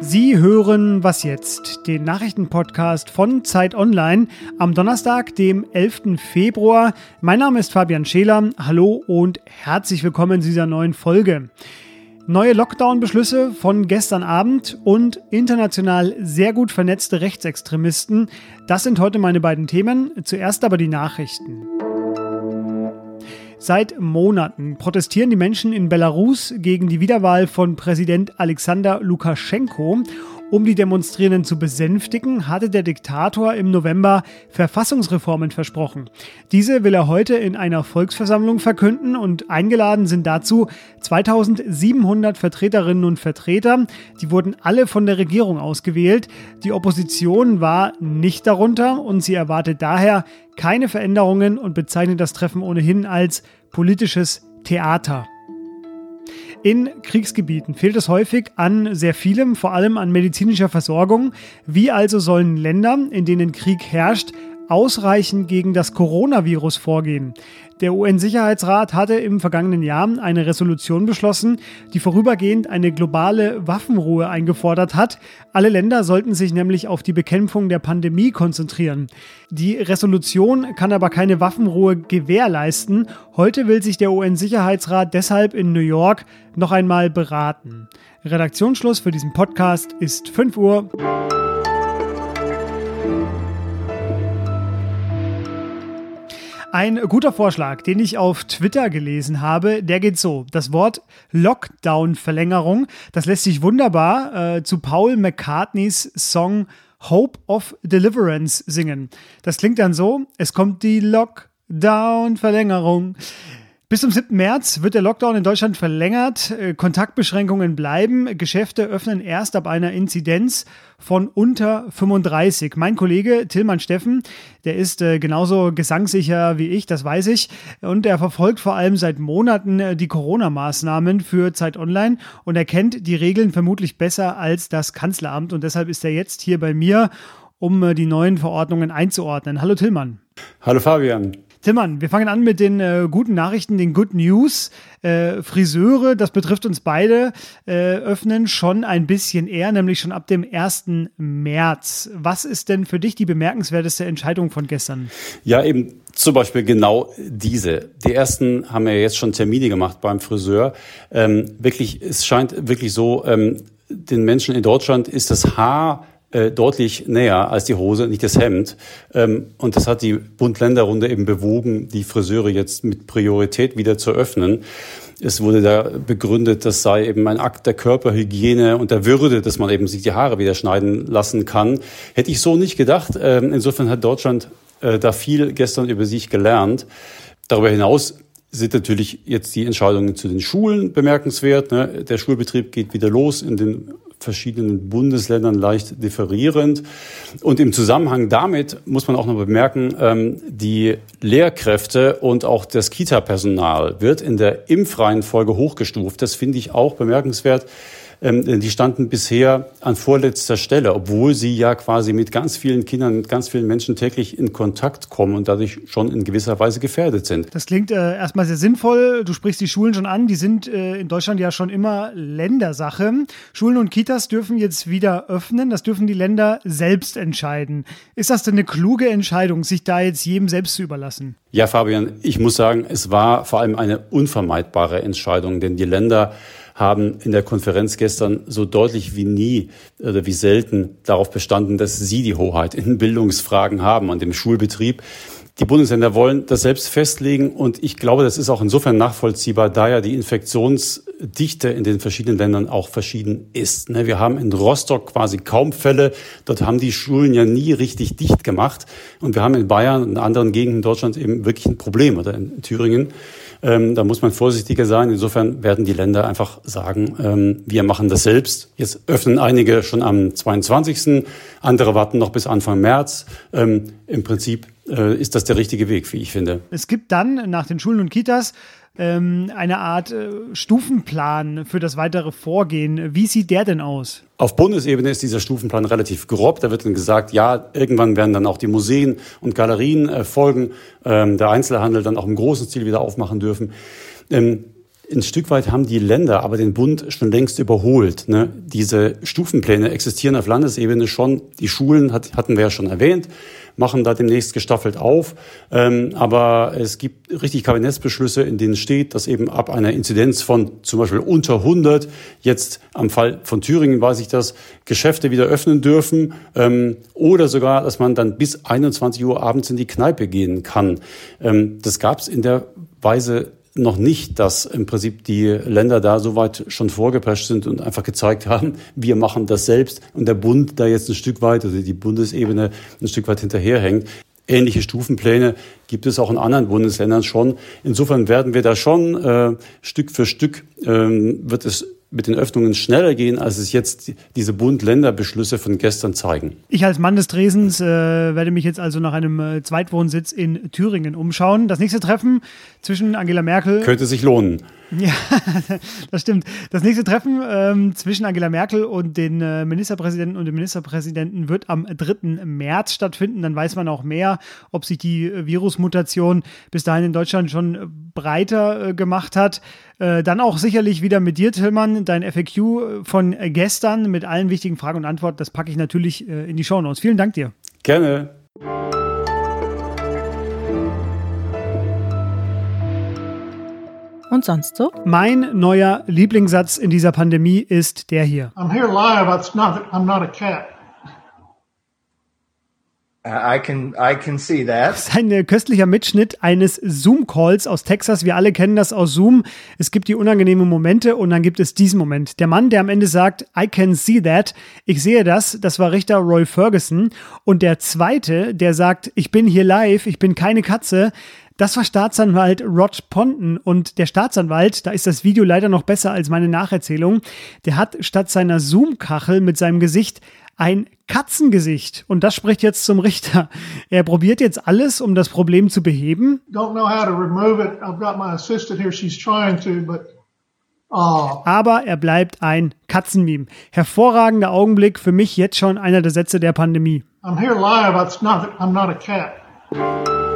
Sie hören Was jetzt, den Nachrichtenpodcast von Zeit Online am Donnerstag, dem 11. Februar. Mein Name ist Fabian Scheler. Hallo und herzlich willkommen zu dieser neuen Folge. Neue Lockdown-Beschlüsse von gestern Abend und international sehr gut vernetzte Rechtsextremisten. Das sind heute meine beiden Themen. Zuerst aber die Nachrichten. Seit Monaten protestieren die Menschen in Belarus gegen die Wiederwahl von Präsident Alexander Lukaschenko. Um die Demonstrierenden zu besänftigen, hatte der Diktator im November Verfassungsreformen versprochen. Diese will er heute in einer Volksversammlung verkünden und eingeladen sind dazu 2700 Vertreterinnen und Vertreter. Die wurden alle von der Regierung ausgewählt. Die Opposition war nicht darunter und sie erwartet daher keine Veränderungen und bezeichnet das Treffen ohnehin als politisches Theater. In Kriegsgebieten fehlt es häufig an sehr vielem, vor allem an medizinischer Versorgung. Wie also sollen Länder, in denen Krieg herrscht, ausreichend gegen das Coronavirus vorgehen. Der UN-Sicherheitsrat hatte im vergangenen Jahr eine Resolution beschlossen, die vorübergehend eine globale Waffenruhe eingefordert hat. Alle Länder sollten sich nämlich auf die Bekämpfung der Pandemie konzentrieren. Die Resolution kann aber keine Waffenruhe gewährleisten. Heute will sich der UN-Sicherheitsrat deshalb in New York noch einmal beraten. Redaktionsschluss für diesen Podcast ist 5 Uhr. Ein guter Vorschlag, den ich auf Twitter gelesen habe, der geht so. Das Wort Lockdown-Verlängerung, das lässt sich wunderbar äh, zu Paul McCartneys Song Hope of Deliverance singen. Das klingt dann so, es kommt die Lockdown-Verlängerung. Bis zum 7. März wird der Lockdown in Deutschland verlängert. Äh, Kontaktbeschränkungen bleiben. Geschäfte öffnen erst ab einer Inzidenz von unter 35. Mein Kollege Tillmann Steffen, der ist äh, genauso gesangssicher wie ich, das weiß ich. Und er verfolgt vor allem seit Monaten äh, die Corona-Maßnahmen für Zeit Online und er kennt die Regeln vermutlich besser als das Kanzleramt. Und deshalb ist er jetzt hier bei mir, um die neuen Verordnungen einzuordnen. Hallo Tillmann. Hallo Fabian. Timmann, wir fangen an mit den äh, guten Nachrichten, den Good News. Äh, Friseure, das betrifft uns beide, äh, öffnen schon ein bisschen eher, nämlich schon ab dem 1. März. Was ist denn für dich die bemerkenswerteste Entscheidung von gestern? Ja, eben zum Beispiel genau diese. Die ersten haben ja jetzt schon Termine gemacht beim Friseur. Ähm, wirklich, es scheint wirklich so, ähm, den Menschen in Deutschland ist das Haar äh, deutlich näher als die Hose, nicht das Hemd. Ähm, und das hat die Bund-Länder-Runde eben bewogen, die Friseure jetzt mit Priorität wieder zu öffnen. Es wurde da begründet, das sei eben ein Akt der Körperhygiene und der Würde, dass man eben sich die Haare wieder schneiden lassen kann. Hätte ich so nicht gedacht. Ähm, insofern hat Deutschland äh, da viel gestern über sich gelernt. Darüber hinaus sind natürlich jetzt die Entscheidungen zu den Schulen bemerkenswert. Ne? Der Schulbetrieb geht wieder los in den verschiedenen Bundesländern leicht differierend. Und im Zusammenhang damit muss man auch noch bemerken, ähm, die Lehrkräfte und auch das Kita-Personal wird in der Impfreihenfolge hochgestuft. Das finde ich auch bemerkenswert. Ähm, die standen bisher an vorletzter Stelle, obwohl sie ja quasi mit ganz vielen Kindern, mit ganz vielen Menschen täglich in Kontakt kommen und dadurch schon in gewisser Weise gefährdet sind. Das klingt äh, erstmal sehr sinnvoll. Du sprichst die Schulen schon an. Die sind äh, in Deutschland ja schon immer Ländersache. Schulen und Kitas dürfen jetzt wieder öffnen. Das dürfen die Länder selbst entscheiden. Ist das denn eine kluge Entscheidung, sich da jetzt jedem selbst zu überlassen? Ja, Fabian, ich muss sagen, es war vor allem eine unvermeidbare Entscheidung, denn die Länder haben in der Konferenz gestern so deutlich wie nie oder wie selten darauf bestanden, dass sie die Hoheit in Bildungsfragen haben und im Schulbetrieb. Die Bundesländer wollen das selbst festlegen und ich glaube, das ist auch insofern nachvollziehbar, da ja die Infektionsdichte in den verschiedenen Ländern auch verschieden ist. Ne, wir haben in Rostock quasi kaum Fälle. Dort haben die Schulen ja nie richtig dicht gemacht. Und wir haben in Bayern und anderen Gegenden Deutschlands eben wirklich ein Problem oder in Thüringen. Ähm, da muss man vorsichtiger sein. Insofern werden die Länder einfach sagen, ähm, wir machen das selbst. Jetzt öffnen einige schon am 22. Andere warten noch bis Anfang März. Ähm, Im Prinzip äh, ist das der richtige Weg, wie ich finde. Es gibt dann nach den Schulen und Kitas ähm, eine Art äh, Stufenplan für das weitere Vorgehen. Wie sieht der denn aus? Auf Bundesebene ist dieser Stufenplan relativ grob. Da wird dann gesagt, ja, irgendwann werden dann auch die Museen und Galerien äh, folgen, ähm, der Einzelhandel dann auch im großen Stil wieder aufmachen dürfen. Ähm, ein Stück weit haben die Länder aber den Bund schon längst überholt. Ne? Diese Stufenpläne existieren auf Landesebene schon. Die Schulen hat, hatten wir ja schon erwähnt, machen da demnächst gestaffelt auf. Ähm, aber es gibt richtig Kabinettsbeschlüsse, in denen steht, dass eben ab einer Inzidenz von zum Beispiel unter 100, jetzt am Fall von Thüringen weiß ich das, Geschäfte wieder öffnen dürfen ähm, oder sogar, dass man dann bis 21 Uhr abends in die Kneipe gehen kann. Ähm, das gab es in der Weise noch nicht, dass im Prinzip die Länder da so weit schon vorgeprescht sind und einfach gezeigt haben, wir machen das selbst und der Bund da jetzt ein Stück weit, also die Bundesebene ein Stück weit hinterherhängt. Ähnliche Stufenpläne gibt es auch in anderen Bundesländern schon. Insofern werden wir da schon äh, Stück für Stück ähm, wird es mit den Öffnungen schneller gehen, als es jetzt diese Bund-Länder-Beschlüsse von gestern zeigen. Ich als Mann des Dresens äh, werde mich jetzt also nach einem äh, Zweitwohnsitz in Thüringen umschauen. Das nächste Treffen zwischen Angela Merkel. Könnte sich lohnen. Ja, das stimmt. Das nächste Treffen ähm, zwischen Angela Merkel und den äh, Ministerpräsidenten und dem Ministerpräsidenten wird am 3. März stattfinden. Dann weiß man auch mehr, ob sich die äh, Virusmutation bis dahin in Deutschland schon breiter gemacht hat. Äh, dann auch sicherlich wieder mit dir, Tillmann, dein FAQ äh, von gestern mit allen wichtigen Fragen und Antworten. Das packe ich natürlich äh, in die Show Notes. Vielen Dank dir. Gerne. Und sonst so? Mein neuer Lieblingssatz in dieser Pandemie ist der hier. I'm here live. It's not, I'm not a cat. I can, I can see that. Das ist ein köstlicher Mitschnitt eines Zoom-Calls aus Texas. Wir alle kennen das aus Zoom. Es gibt die unangenehmen Momente und dann gibt es diesen Moment. Der Mann, der am Ende sagt, I can see that. Ich sehe das. Das war Richter Roy Ferguson. Und der zweite, der sagt, ich bin hier live. Ich bin keine Katze. Das war Staatsanwalt Rod Ponton und der Staatsanwalt, da ist das Video leider noch besser als meine Nacherzählung, der hat statt seiner Zoom-Kachel mit seinem Gesicht ein Katzengesicht und das spricht jetzt zum Richter. Er probiert jetzt alles, um das Problem zu beheben. Oh. Aber er bleibt ein Katzenmeme. Hervorragender Augenblick für mich jetzt schon einer der Sätze der Pandemie. I'm here live. Not, I'm not a cat.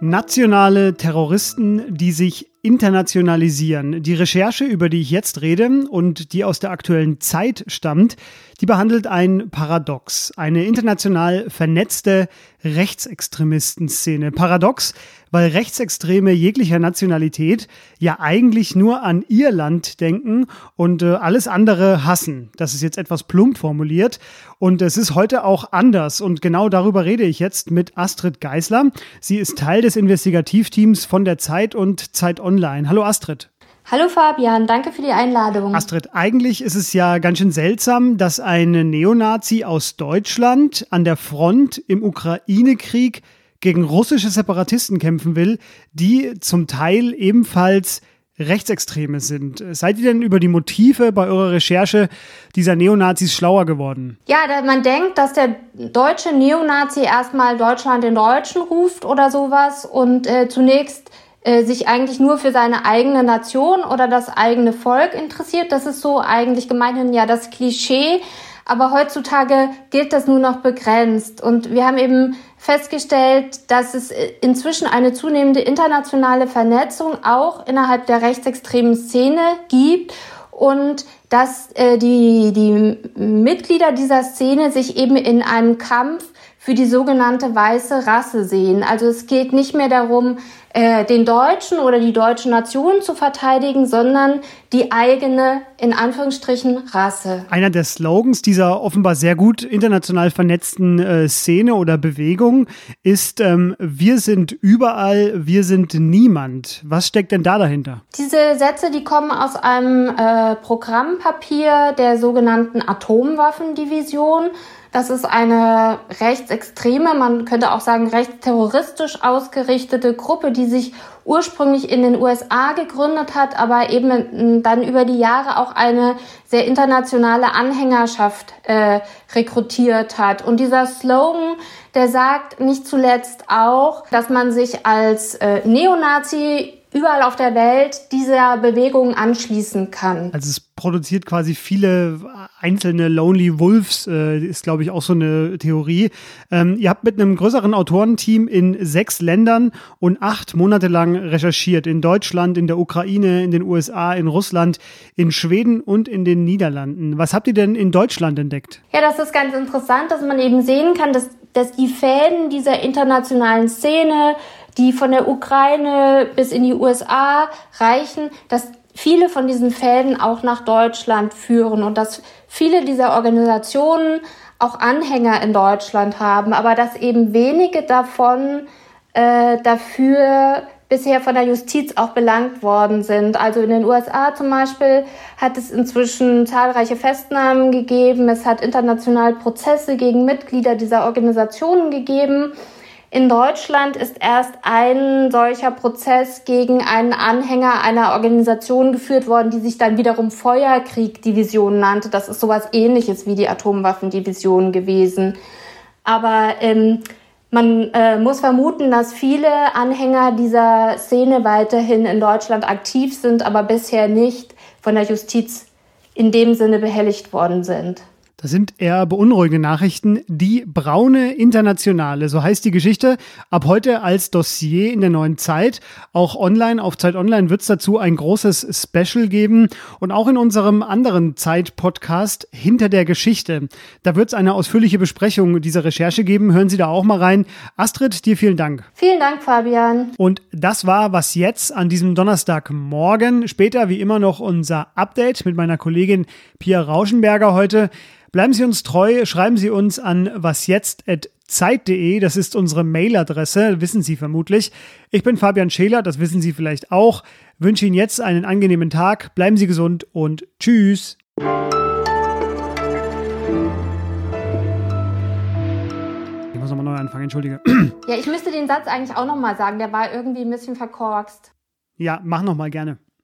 Nationale Terroristen, die sich internationalisieren. Die Recherche, über die ich jetzt rede und die aus der aktuellen Zeit stammt, die behandelt ein Paradox, eine international vernetzte Rechtsextremistenszene. Paradox, weil Rechtsextreme jeglicher Nationalität ja eigentlich nur an ihr Land denken und äh, alles andere hassen. Das ist jetzt etwas plump formuliert und es ist heute auch anders und genau darüber rede ich jetzt mit Astrid Geisler. Sie ist Teil des Investigativteams von der Zeit und Zeit Online. Hallo Astrid. Hallo Fabian, danke für die Einladung. Astrid, eigentlich ist es ja ganz schön seltsam, dass ein Neonazi aus Deutschland an der Front im Ukraine-Krieg gegen russische Separatisten kämpfen will, die zum Teil ebenfalls Rechtsextreme sind. Seid ihr denn über die Motive bei eurer Recherche dieser Neonazis schlauer geworden? Ja, man denkt, dass der deutsche Neonazi erstmal Deutschland den Deutschen ruft oder sowas und äh, zunächst sich eigentlich nur für seine eigene Nation oder das eigene Volk interessiert. Das ist so eigentlich gemeinhin ja das Klischee. Aber heutzutage gilt das nur noch begrenzt. Und wir haben eben festgestellt, dass es inzwischen eine zunehmende internationale Vernetzung auch innerhalb der rechtsextremen Szene gibt und dass äh, die, die Mitglieder dieser Szene sich eben in einem Kampf für die sogenannte weiße Rasse sehen. Also es geht nicht mehr darum, äh, den Deutschen oder die deutsche Nation zu verteidigen, sondern die eigene, in Anführungsstrichen, Rasse. Einer der Slogans dieser offenbar sehr gut international vernetzten äh, Szene oder Bewegung ist, ähm, wir sind überall, wir sind niemand. Was steckt denn da dahinter? Diese Sätze, die kommen aus einem äh, Programmpapier der sogenannten Atomwaffendivision. Das ist eine rechtsextreme, man könnte auch sagen rechtsterroristisch ausgerichtete Gruppe, die sich ursprünglich in den USA gegründet hat, aber eben dann über die Jahre auch eine sehr internationale Anhängerschaft äh, rekrutiert hat. Und dieser Slogan, der sagt nicht zuletzt auch, dass man sich als äh, Neonazi überall auf der Welt dieser Bewegung anschließen kann. Also es produziert quasi viele einzelne Lonely Wolves, äh, ist glaube ich auch so eine Theorie. Ähm, ihr habt mit einem größeren Autorenteam in sechs Ländern und acht Monate lang recherchiert. In Deutschland, in der Ukraine, in den USA, in Russland, in Schweden und in den Niederlanden. Was habt ihr denn in Deutschland entdeckt? Ja, das ist ganz interessant, dass man eben sehen kann, dass, dass die Fäden dieser internationalen Szene, die von der Ukraine bis in die USA reichen, dass viele von diesen Fäden auch nach Deutschland führen und dass viele dieser Organisationen auch Anhänger in Deutschland haben, aber dass eben wenige davon äh, dafür bisher von der Justiz auch belangt worden sind. Also in den USA zum Beispiel hat es inzwischen zahlreiche Festnahmen gegeben. Es hat international Prozesse gegen Mitglieder dieser Organisationen gegeben. In Deutschland ist erst ein solcher Prozess gegen einen Anhänger einer Organisation geführt worden, die sich dann wiederum Feuerkrieg-Division nannte. Das ist sowas ähnliches wie die Atomwaffendivision gewesen. Aber ähm, man äh, muss vermuten, dass viele Anhänger dieser Szene weiterhin in Deutschland aktiv sind, aber bisher nicht von der Justiz in dem Sinne behelligt worden sind. Das sind eher beunruhigende Nachrichten. Die braune Internationale, so heißt die Geschichte, ab heute als Dossier in der neuen Zeit. Auch online, auf Zeit Online wird es dazu ein großes Special geben. Und auch in unserem anderen Zeit-Podcast Hinter der Geschichte. Da wird es eine ausführliche Besprechung dieser Recherche geben. Hören Sie da auch mal rein. Astrid, dir vielen Dank. Vielen Dank, Fabian. Und das war was jetzt an diesem Donnerstagmorgen. Später wie immer noch unser Update mit meiner Kollegin Pia Rauschenberger heute. Bleiben Sie uns treu, schreiben Sie uns an wasjetzt.zeit.de, das ist unsere Mailadresse, wissen Sie vermutlich. Ich bin Fabian Scheler, das wissen Sie vielleicht auch. Wünsche Ihnen jetzt einen angenehmen Tag, bleiben Sie gesund und tschüss. Ich muss nochmal neu anfangen, entschuldige. Ja, ich müsste den Satz eigentlich auch nochmal sagen, der war irgendwie ein bisschen verkorkst. Ja, mach nochmal gerne.